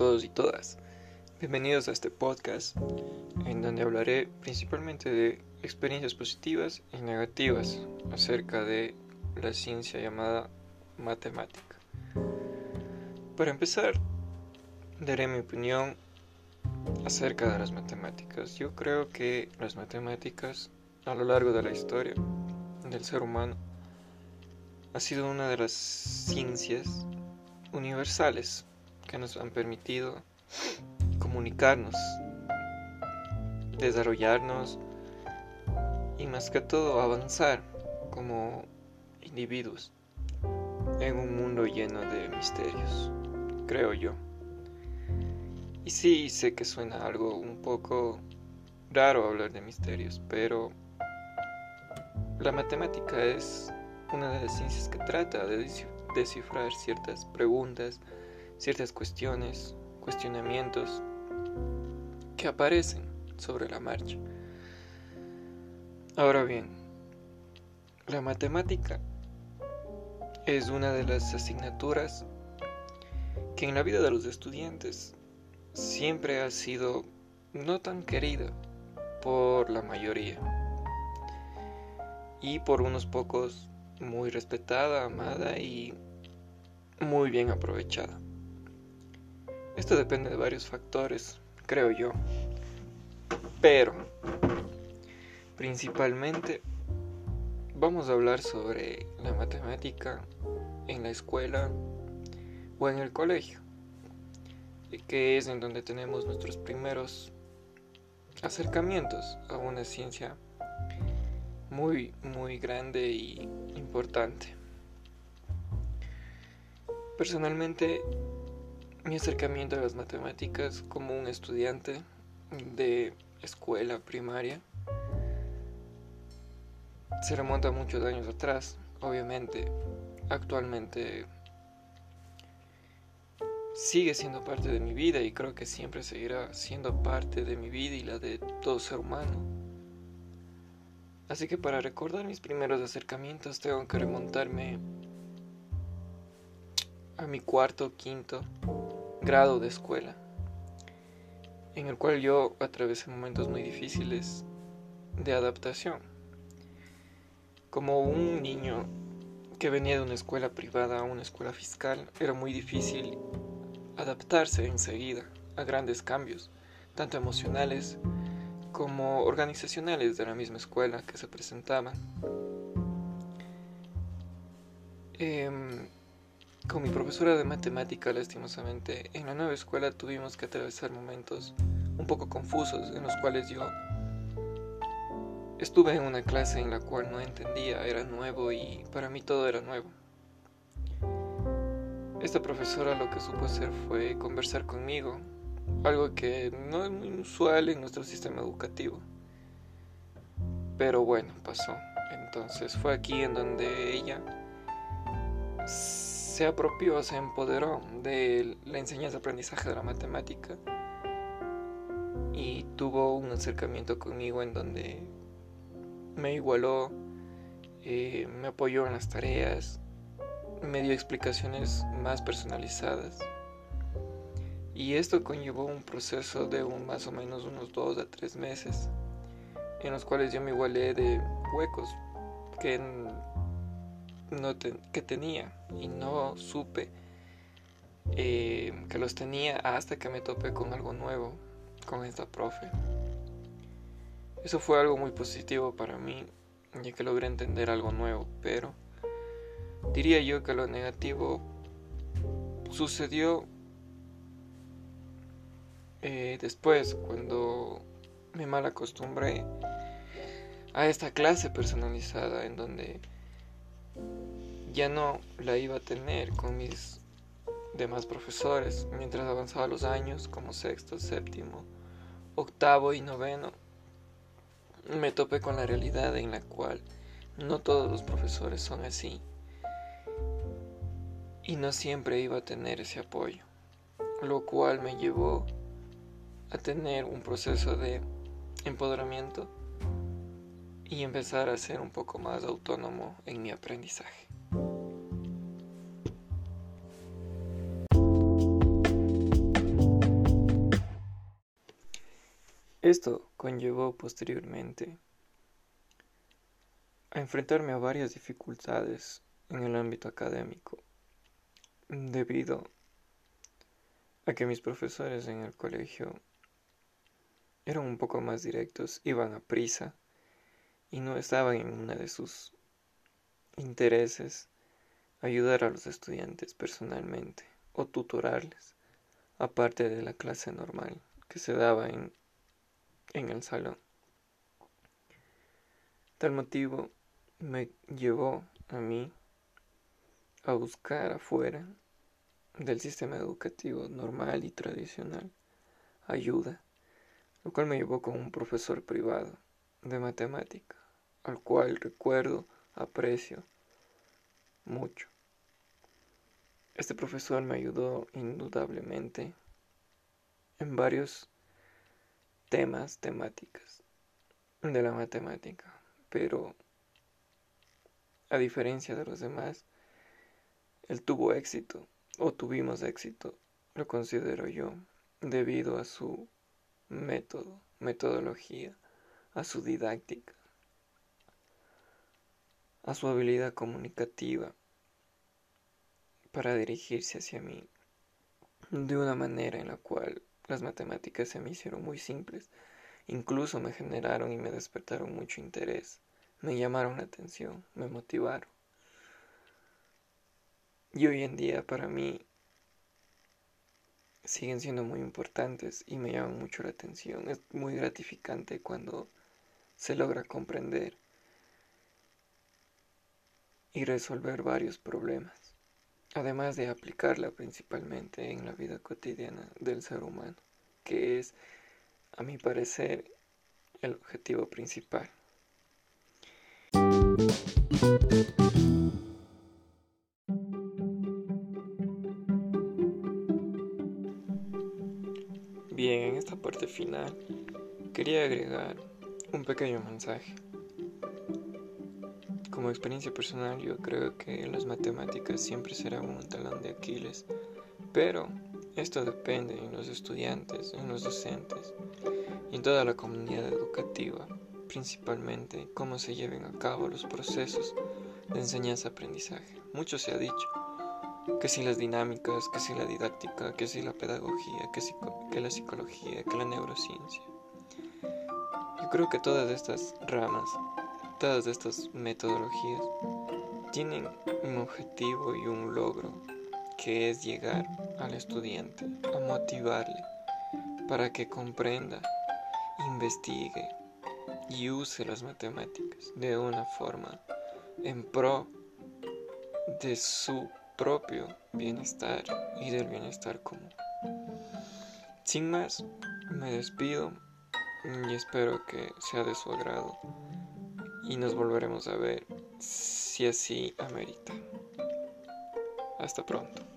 todos y todas. Bienvenidos a este podcast en donde hablaré principalmente de experiencias positivas y negativas acerca de la ciencia llamada matemática. Para empezar, daré mi opinión acerca de las matemáticas. Yo creo que las matemáticas a lo largo de la historia del ser humano ha sido una de las ciencias universales que nos han permitido comunicarnos, desarrollarnos y más que todo avanzar como individuos en un mundo lleno de misterios, creo yo. Y sí, sé que suena algo un poco raro hablar de misterios, pero la matemática es una de las ciencias que trata de descifrar ciertas preguntas, ciertas cuestiones, cuestionamientos que aparecen sobre la marcha. Ahora bien, la matemática es una de las asignaturas que en la vida de los estudiantes siempre ha sido no tan querida por la mayoría y por unos pocos muy respetada, amada y muy bien aprovechada. Esto depende de varios factores, creo yo. Pero, principalmente, vamos a hablar sobre la matemática en la escuela o en el colegio, que es en donde tenemos nuestros primeros acercamientos a una ciencia muy, muy grande y importante. Personalmente, mi acercamiento a las matemáticas como un estudiante de escuela primaria se remonta muchos años atrás. Obviamente, actualmente sigue siendo parte de mi vida y creo que siempre seguirá siendo parte de mi vida y la de todo ser humano. Así que para recordar mis primeros acercamientos tengo que remontarme a mi cuarto, quinto grado de escuela, en el cual yo atravesé momentos muy difíciles de adaptación. Como un niño que venía de una escuela privada a una escuela fiscal, era muy difícil adaptarse enseguida a grandes cambios, tanto emocionales como organizacionales de la misma escuela que se presentaban. Em, con mi profesora de matemática, lastimosamente, en la nueva escuela tuvimos que atravesar momentos un poco confusos en los cuales yo estuve en una clase en la cual no entendía, era nuevo y para mí todo era nuevo. Esta profesora lo que supo hacer fue conversar conmigo, algo que no es muy usual en nuestro sistema educativo. Pero bueno, pasó. Entonces fue aquí en donde ella se apropió, se empoderó de la enseñanza-aprendizaje de la matemática y tuvo un acercamiento conmigo en donde me igualó, eh, me apoyó en las tareas, me dio explicaciones más personalizadas. Y esto conllevó un proceso de un, más o menos unos dos a tres meses, en los cuales yo me igualé de huecos que, que tenía y no supe eh, que los tenía hasta que me topé con algo nuevo, con esta profe. Eso fue algo muy positivo para mí, ya que logré entender algo nuevo, pero diría yo que lo negativo sucedió eh, después, cuando me mal acostumbré a esta clase personalizada en donde ya no la iba a tener con mis demás profesores mientras avanzaba los años como sexto, séptimo, octavo y noveno me topé con la realidad en la cual no todos los profesores son así y no siempre iba a tener ese apoyo lo cual me llevó a tener un proceso de empoderamiento y empezar a ser un poco más autónomo en mi aprendizaje. Esto conllevó posteriormente a enfrentarme a varias dificultades en el ámbito académico, debido a que mis profesores en el colegio eran un poco más directos, iban a prisa y no estaban en una de sus intereses ayudar a los estudiantes personalmente o tutorarles, aparte de la clase normal que se daba en, en el salón. Tal motivo me llevó a mí a buscar afuera del sistema educativo normal y tradicional ayuda, lo cual me llevó con un profesor privado de matemática, al cual recuerdo, aprecio mucho. Este profesor me ayudó indudablemente en varios temas, temáticas de la matemática, pero a diferencia de los demás, él tuvo éxito, o tuvimos éxito, lo considero yo, debido a su método, metodología, a su didáctica, a su habilidad comunicativa para dirigirse hacia mí de una manera en la cual las matemáticas se me hicieron muy simples, incluso me generaron y me despertaron mucho interés, me llamaron la atención, me motivaron. Y hoy en día para mí siguen siendo muy importantes y me llaman mucho la atención. Es muy gratificante cuando se logra comprender y resolver varios problemas, además de aplicarla principalmente en la vida cotidiana del ser humano, que es, a mi parecer, el objetivo principal. Bien, en esta parte final quería agregar un pequeño mensaje. Como experiencia personal yo creo que las matemáticas siempre serán un talón de Aquiles, pero esto depende en los estudiantes, en los docentes y en toda la comunidad educativa, principalmente cómo se lleven a cabo los procesos de enseñanza-aprendizaje. Mucho se ha dicho, que si las dinámicas, que si la didáctica, que si la pedagogía, que, si, que la psicología, que la neurociencia. Yo creo que todas estas ramas, todas estas metodologías tienen un objetivo y un logro que es llegar al estudiante, a motivarle para que comprenda, investigue y use las matemáticas de una forma en pro de su propio bienestar y del bienestar común. Sin más, me despido y espero que sea de su agrado y nos volveremos a ver si así amerita. Hasta pronto.